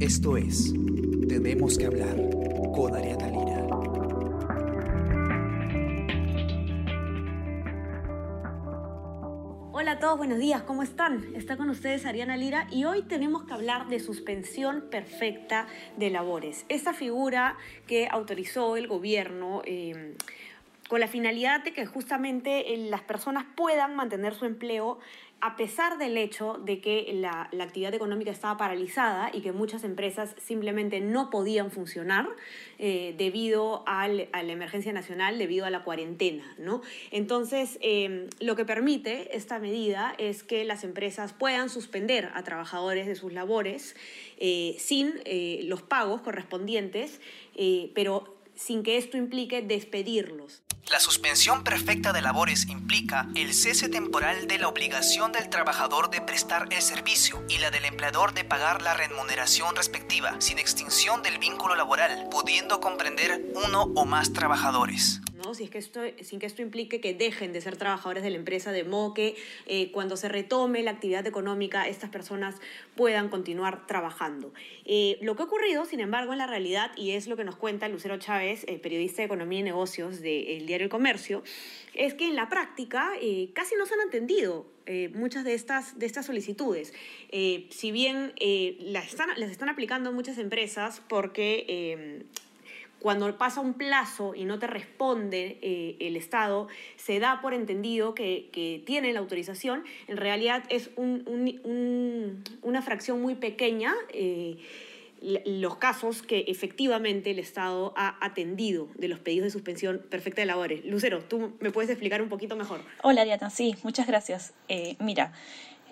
Esto es Tenemos que hablar con Ariana Lira. Buenos días, ¿cómo están? Está con ustedes Ariana Lira y hoy tenemos que hablar de suspensión perfecta de labores. Esta figura que autorizó el gobierno eh, con la finalidad de que justamente eh, las personas puedan mantener su empleo a pesar del hecho de que la, actividad económica estaba paralizada y que muchas empresas simplemente no podían funcionar eh, debido a la emergencia nacional, debido a la cuarentena. ¿no? Entonces, eh, lo que permite esta medida es que las empresas puedan suspender a trabajadores de sus labores eh, sin eh, los pagos correspondientes, pero sin que esto implique despedirlos. La suspensión perfecta de labores implica el cese temporal de la obligación del trabajador de prestar el servicio y la del empleador de pagar la remuneración respectiva, sin extinción del vínculo laboral, pudiendo comprender uno o más trabajadores. ¿No? Si es que esto, sin que esto implique que dejen de ser trabajadores de la empresa, de modo que eh, cuando se retome la actividad económica, estas personas puedan continuar trabajando. Eh, lo que ha ocurrido, sin embargo, en la realidad, y es lo que nos cuenta Lucero Chávez, eh, periodista de Economía y Negocios del diario El Comercio, es que en la práctica casi no se han atendido eh, muchas de estas, de estas solicitudes. Si bien las, están, las están aplicando muchas empresas porque cuando pasa un plazo y no te responde eh, el Estado, se da por entendido que, tiene la autorización. En realidad es un, un, un, una fracción muy pequeña. Eh, los casos que efectivamente el Estado ha atendido de los pedidos de suspensión perfecta de labores. Lucero, ¿tú me puedes explicar un poquito mejor? Hola, Diana. Sí, muchas gracias. Eh, mira,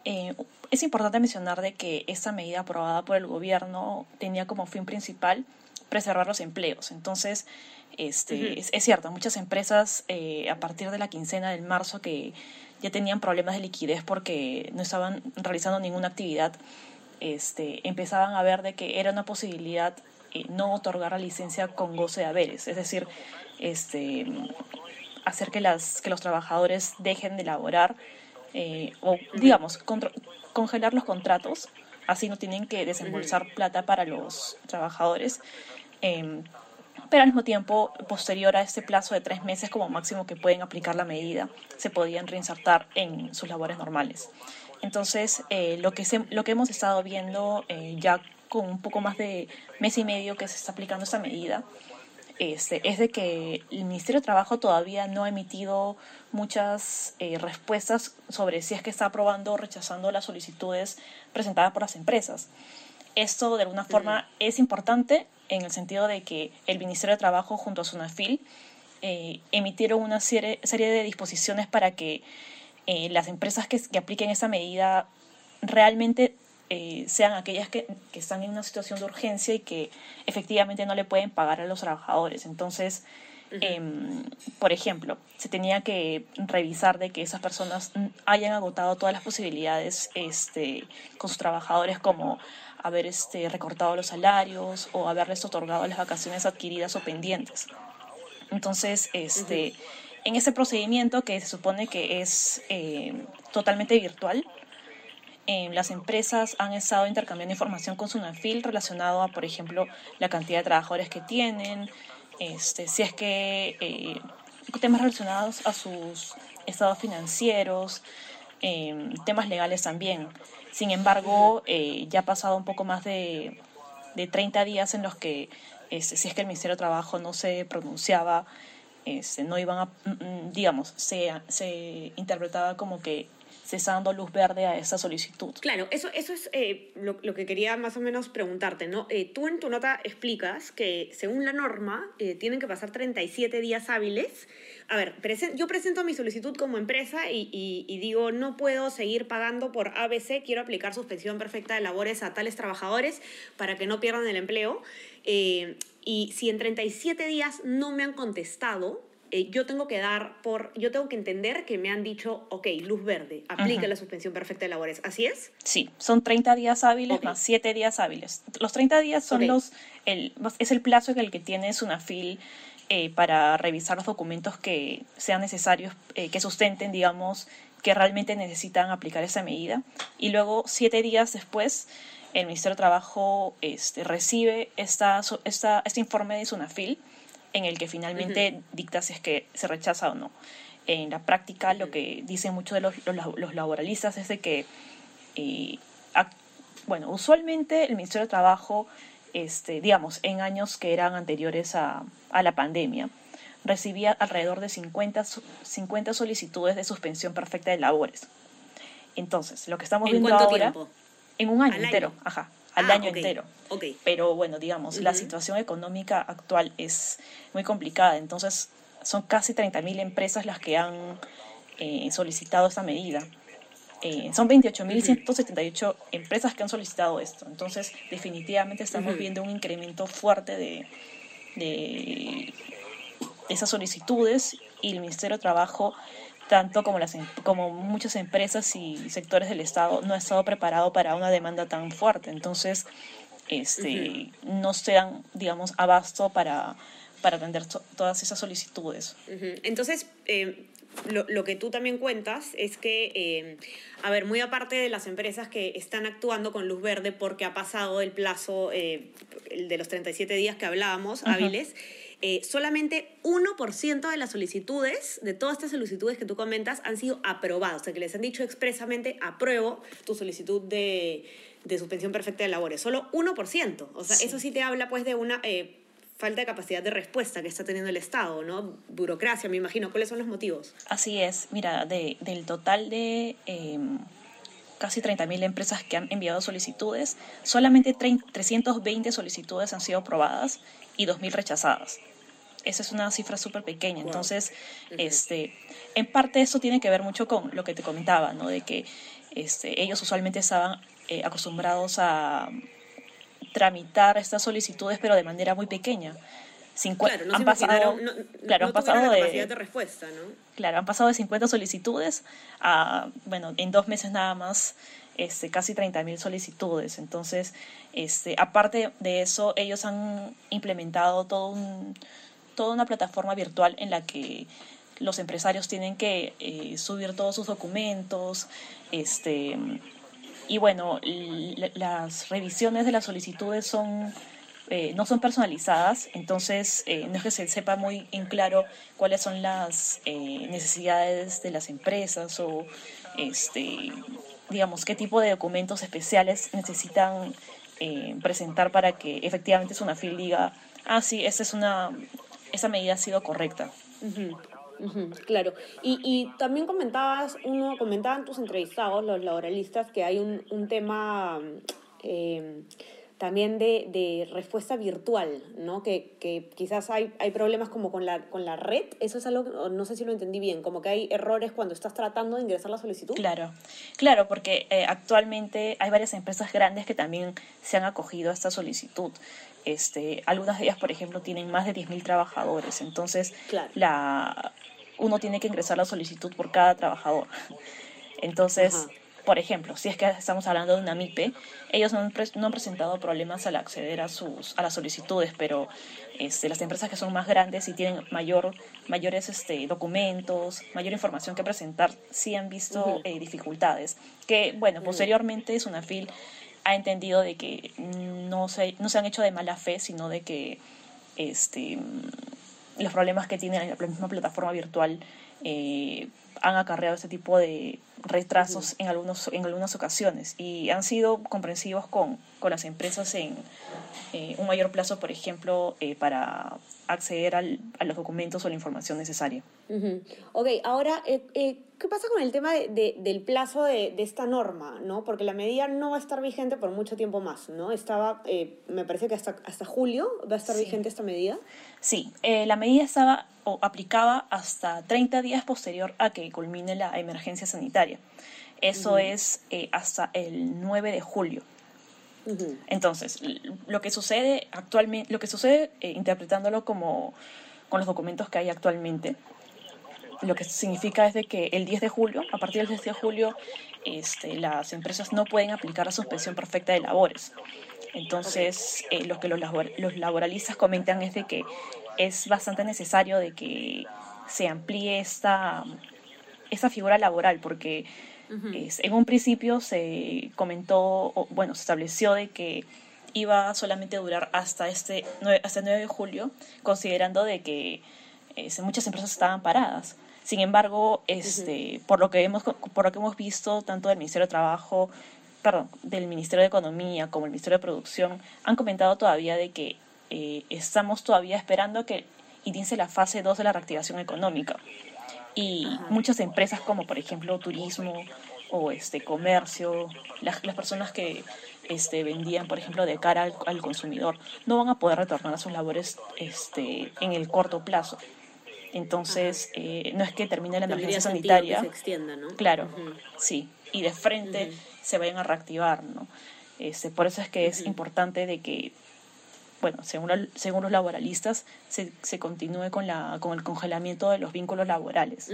es importante mencionar de que esta medida aprobada por el gobierno tenía como fin principal preservar los empleos. Entonces, este, uh -huh. es, es, cierto, muchas empresas eh, a partir de la quincena del marzo que ya tenían problemas de liquidez porque no estaban realizando ninguna actividad, este, empezaban a ver de que era una posibilidad eh, no otorgar la licencia con goce de haberes, es decir, este, hacer que, las, que los trabajadores dejen de laborar eh, o, digamos, congelar los contratos, así no tienen que desembolsar plata para los trabajadores. Eh, pero al mismo tiempo, posterior a este plazo de tres meses como máximo que pueden aplicar la medida, se podían reinsertar en sus labores normales. Entonces, eh, lo, que se, lo que hemos estado viendo eh, ya con un poco más de mes y medio que se está aplicando esta medida, este, es de que el Ministerio de Trabajo todavía no ha emitido muchas eh, respuestas sobre si es que está aprobando o rechazando las solicitudes presentadas por las empresas. Esto de alguna forma es importante en el sentido de que el Ministerio de Trabajo junto a SUNAFIL eh, emitieron una serie, serie, de disposiciones para que eh, las empresas que, que, apliquen esa medida realmente eh, sean aquellas que, que, están en una situación de urgencia y que efectivamente no le pueden pagar a los trabajadores. Entonces, uh -huh. eh, por ejemplo, se tenía que revisar de que esas personas hayan agotado todas las posibilidades este, con sus trabajadores como haber este, recortado los salarios o haberles otorgado las vacaciones adquiridas o pendientes. Entonces, este, uh -huh. en ese procedimiento que se supone que es eh, totalmente virtual, eh, las empresas han estado intercambiando información con Sunafil relacionado a, por ejemplo, la cantidad de trabajadores que tienen, este, si es que eh, temas relacionados a sus estados financieros, eh, temas legales también. Sin embargo, eh, ya ha pasado un poco más de, de 30 días en los que, este, si es que el Ministerio de Trabajo no se pronunciaba, este, no iban a, digamos, se, se interpretaba como que se está dando luz verde a esa solicitud. Claro, eso, eso es eh, lo, lo, que quería más o menos preguntarte, ¿no? Eh, tú en tu nota explicas que según la norma eh, tienen que pasar 37 días hábiles. A ver, presen yo presento mi solicitud como empresa y, y, y, digo, no puedo seguir pagando por ABC, quiero aplicar suspensión perfecta de labores a tales trabajadores para que no pierdan el empleo. Y si en 37 días no me han contestado, eh, yo tengo que dar por, yo tengo que entender que me han dicho, ok, luz verde, aplica la suspensión perfecta de labores. ¿Así es? Sí, son 30 días hábiles más 7 días hábiles. Los 30 días son los, el, es el plazo en el que tienes una fil eh, para revisar los documentos que sean necesarios, eh, que sustenten, digamos, que realmente necesitan aplicar esa medida. Y luego, siete días después, el Ministerio de Trabajo este, recibe esta, esta, este informe de SUNAFIL en el que finalmente dicta si es que se rechaza o no. En la práctica, lo que dicen muchos de los, los, laboralistas es de que, eh, bueno, usualmente el Ministerio de Trabajo, este, digamos, en años que eran anteriores a, a la pandemia, recibía alrededor de 50, 50 solicitudes de suspensión perfecta de labores. Entonces, lo que estamos viendo ahora, en un año entero, ajá, al ah, año entero. Pero bueno, digamos, la situación económica actual es muy complicada, entonces son casi 30.000 empresas las que han eh, solicitado esta medida. Eh, son 28.178 empresas que han solicitado esto. Entonces, definitivamente estamos viendo un incremento fuerte de, de esas solicitudes y el Ministerio de Trabajo, tanto como, las, em, como muchas empresas y sectores del Estado, no ha estado preparado para una demanda tan fuerte. Entonces, este, no se dan, digamos, abasto para, para atender todas esas solicitudes. Entonces, eh, lo, lo, que tú también cuentas es que, eh, a ver, muy aparte de las empresas que están actuando con luz verde porque ha pasado el plazo eh, de los 37 días que hablábamos, hábiles, eh, solamente 1% de las solicitudes, de todas estas solicitudes que tú comentas, han sido aprobadas. O sea, que les han dicho expresamente, apruebo tu solicitud de, de suspensión perfecta de labores. Solo 1%. O sea, eso sí te habla pues de una eh, falta de capacidad de respuesta que está teniendo el Estado, ¿no? Burocracia, me imagino. ¿Cuáles son los motivos? Así es. Mira, de, del total de... Em, casi 30.000 empresas que han enviado solicitudes, solamente 320 solicitudes han sido aprobadas y 2.000 rechazadas esa es una cifra súper pequeña. Entonces, este, en parte eso tiene que ver mucho con lo que te comentaba, ¿no? De que este, ellos usualmente estaban eh, acostumbrados a tramitar estas solicitudes, pero de manera muy pequeña. claro, no han pasado, claro, han pasado de, respuesta, ¿no? Claro, han pasado de 50 solicitudes a, bueno, en dos meses nada más, este, casi 30.000 solicitudes. Entonces, este, aparte de eso, ellos han implementado todo un, toda una plataforma virtual en la que los empresarios tienen que eh, subir todos sus documentos, este, y bueno, las revisiones de las solicitudes son eh, no son personalizadas, entonces eh, no es que se sepa muy en claro cuáles son las necesidades de las empresas o este, digamos qué tipo de documentos especiales necesitan presentar para que efectivamente es una fil diga, ah sí, esta es una esa medida ha sido correcta. claro. Y, y, también comentabas, uno, comentaban tus entrevistados, los laboralistas, que hay un, un tema eh, también de, de, respuesta virtual, ¿no? Que, que, quizás hay, hay problemas como con la, con la red. Eso es algo, no sé si lo entendí bien, como que hay errores cuando estás tratando de ingresar la solicitud. Claro, claro, porque eh, actualmente hay varias empresas grandes que también se han acogido a esta solicitud. Este, algunas de ellas, por ejemplo, tienen más de 10.000 trabajadores, entonces la, uno tiene que ingresar la solicitud por cada trabajador. Entonces, por ejemplo, si es que estamos hablando de una MIPE, ellos no han, no han presentado problemas al acceder a, sus, a las solicitudes, pero este, las empresas que son más grandes y tienen mayor, mayores este, documentos, mayor información que presentar, sí han visto eh, dificultades. Que, bueno, posteriormente es una FIL ha entendido de que no se, no se han hecho de mala fe, sino de que este, los problemas que tiene la misma plataforma virtual eh, han acarreado este tipo de retrasos en, algunos, en algunas ocasiones y han sido comprensivos con, con las empresas en eh, un mayor plazo, por ejemplo, eh, para acceder al, a los documentos o la información necesaria. Ok, ahora, eh, ¿qué pasa con el tema de, del plazo de, de, esta norma? ¿no? Porque la medida no va a estar vigente por mucho tiempo más, ¿no? Estaba, me parece que hasta, hasta julio va a estar vigente esta medida. Sí, la medida estaba o aplicaba hasta 30 días posterior a que culmine la emergencia sanitaria. Eso es hasta el 9 de julio. Entonces, lo que sucede actualmente, lo que sucede eh, interpretándolo como, con los documentos que hay actualmente. Lo que significa es de que el 10 de julio, a partir del 10 de julio, este, las empresas no pueden aplicar la suspensión perfecta de labores. Entonces, eh, lo que los, los laboralistas comentan es de que es bastante necesario de que se amplíe esta, esta figura laboral, porque en un principio se comentó, bueno, se estableció de que iba solamente a durar hasta este hasta el 9 de julio, considerando de que este, muchas empresas estaban paradas. Sin embargo, este, por, lo que hemos, por lo que hemos visto, tanto del Ministerio de Trabajo, perdón, del Ministerio de Economía como el Ministerio de Producción, han comentado todavía de que eh, estamos todavía esperando que inicie la fase 2 de la reactivación económica. Y muchas empresas como por ejemplo turismo o este comercio, las, las personas que este, vendían, por ejemplo, de cara al, consumidor, no van a poder retornar a sus labores este, en el corto plazo. Entonces, eh, no es que termine la emergencia sanitaria. se extienda, ¿no? Claro, sí. Y de frente se vayan a reactivar, ¿no? Este, por eso es que es importante de que bueno, según, según los laboralistas, se, se, continúe con, la, con el congelamiento de los vínculos laborales.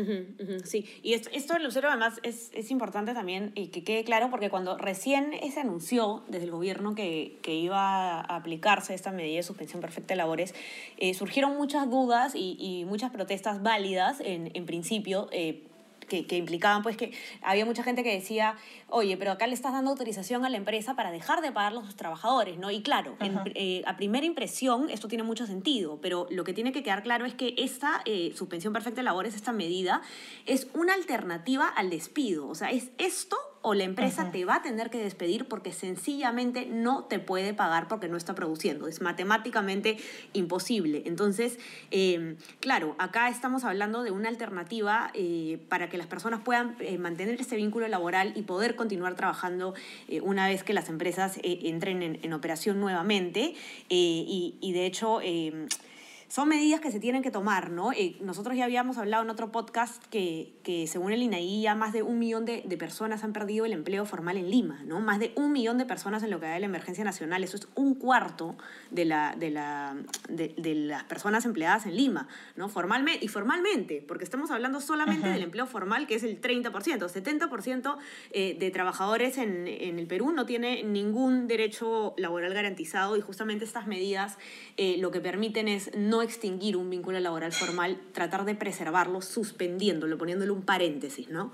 sí, y esto, esto Lucero, además es, es, importante también y que quede claro, porque cuando recién se anunció desde el gobierno que, que iba a aplicarse esta medida de suspensión perfecta de labores, eh, surgieron muchas dudas y, y, muchas protestas válidas en, en principio. Eh, que, que, implicaban pues que había mucha gente que decía, oye, pero acá le estás dando autorización a la empresa para dejar de pagar a los trabajadores, ¿no? Y claro, eh, a primera impresión esto tiene mucho sentido, pero lo que tiene que quedar claro es que esta eh, suspensión perfecta de labores, esta medida, es una alternativa al despido. O sea, es esto o la empresa te va a tener que despedir porque sencillamente no te puede pagar porque no está produciendo. Es matemáticamente imposible. Entonces, em, claro, acá estamos hablando de una alternativa eh, para que las personas puedan eh, mantener este vínculo laboral y poder continuar trabajando eh, una vez que las empresas entren en, en, operación nuevamente. Y, y, de hecho em, son medidas que se tienen que tomar, ¿no? Eh, nosotros ya habíamos hablado en otro podcast que, que según el INAI ya más de un millón de, de, personas han perdido el empleo formal en Lima, ¿no? Más de un millón de personas en lo que da de la emergencia nacional, eso es un cuarto de, la, de, la, de, de las personas empleadas en Lima, ¿no? Formalmente, y formalmente, porque estamos hablando solamente del empleo formal, que es el 30%, 70% eh, de trabajadores en, en el Perú no tiene ningún derecho laboral garantizado y justamente estas medidas eh, lo que permiten es no extinguir un vínculo laboral formal, tratar de preservarlo suspendiéndolo, poniéndole un paréntesis, ¿no?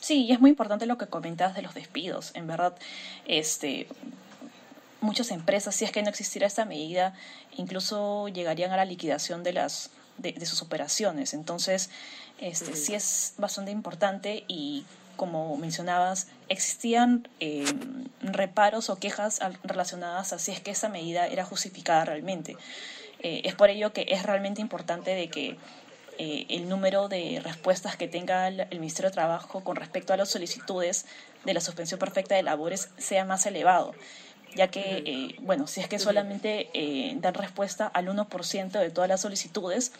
Sí, y es muy importante lo que comentas de los despidos. En verdad, este, muchas empresas, si es que no existiera esta medida, incluso llegarían a la liquidación de las de, sus operaciones. Entonces, este, sí es bastante importante y como mencionabas, existían eh, reparos o quejas relacionadas a si es que esa medida era justificada realmente. Eh, es por ello que es realmente importante de que eh, el número de respuestas que tenga el, Ministerio de Trabajo con respecto a las solicitudes de la suspensión perfecta de labores sea más elevado, ya que, eh, bueno, si es que solamente dan respuesta al 1% de todas las solicitudes,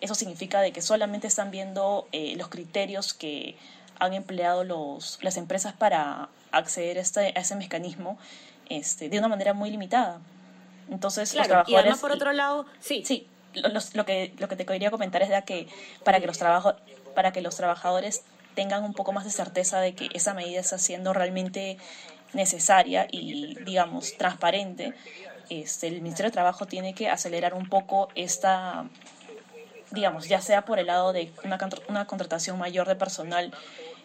eso significa de que solamente están viendo los criterios que han empleado los, las empresas para acceder a, este, a ese mecanismo este, de una manera muy limitada. Entonces, los trabajadores. Y además, por otro lado, sí. Sí, lo, que, lo que te quería comentar es de que para que, los trabajo, para que los trabajadores tengan un poco más de certeza de que esa medida está siendo realmente necesaria y, digamos, transparente, este, el Ministerio de Trabajo tiene que acelerar un poco esta, digamos, ya sea por el lado de una, una contratación mayor de personal,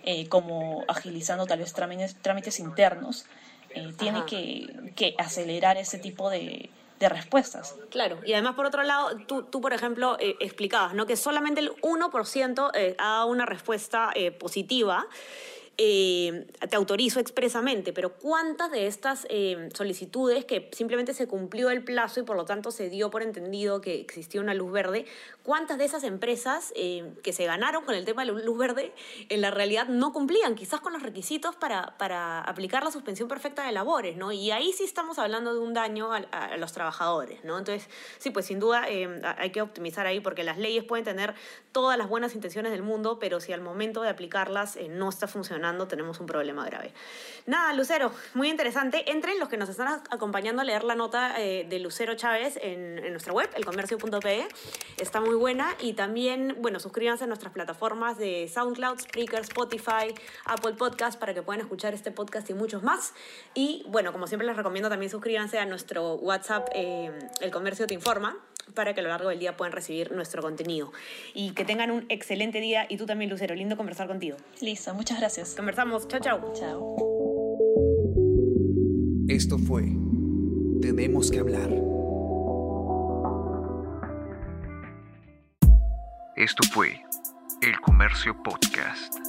eh, como agilizando tal vez trámites, trámites internos, eh, tiene que, que, acelerar ese tipo de, de, respuestas. Claro, y además por otro lado, tú, tú por ejemplo, eh, explicabas ¿no? que solamente el 1% eh, ha dado una respuesta eh, positiva eh, te autorizo expresamente, pero ¿cuántas de estas eh, solicitudes que simplemente se cumplió el plazo y por lo tanto se dio por entendido que existía una luz verde, cuántas de esas empresas eh, que se ganaron con el tema de la luz verde en la realidad no cumplían quizás con los requisitos para, para aplicar la suspensión perfecta de labores, ¿no? Y ahí sí estamos hablando de un daño a, a los trabajadores, ¿no? Entonces, sí, pues sin duda hay que optimizar ahí porque las leyes pueden tener todas las buenas intenciones del mundo, pero si al momento de aplicarlas no está funcionando, tenemos un problema grave. Nada, Lucero, muy interesante. Entren los que nos están acompañando a leer la nota eh, de Lucero Chávez en, en nuestra web, elcomercio.pe. Está muy buena. Y también, bueno, suscríbanse a nuestras plataformas de SoundCloud, Spreaker, Spotify, Apple Podcast para que puedan escuchar este podcast y muchos más. Y bueno, como siempre les recomiendo también suscríbanse a nuestro WhatsApp, eh, El Comercio Te Informa, para que a lo largo del día puedan recibir nuestro contenido. Y que tengan un excelente día. Y tú también, Lucero, lindo conversar contigo. Listo, muchas gracias. Conversamos. Chao, chao. Chao. Esto fue Tenemos que hablar. Esto fue El Comercio Podcast.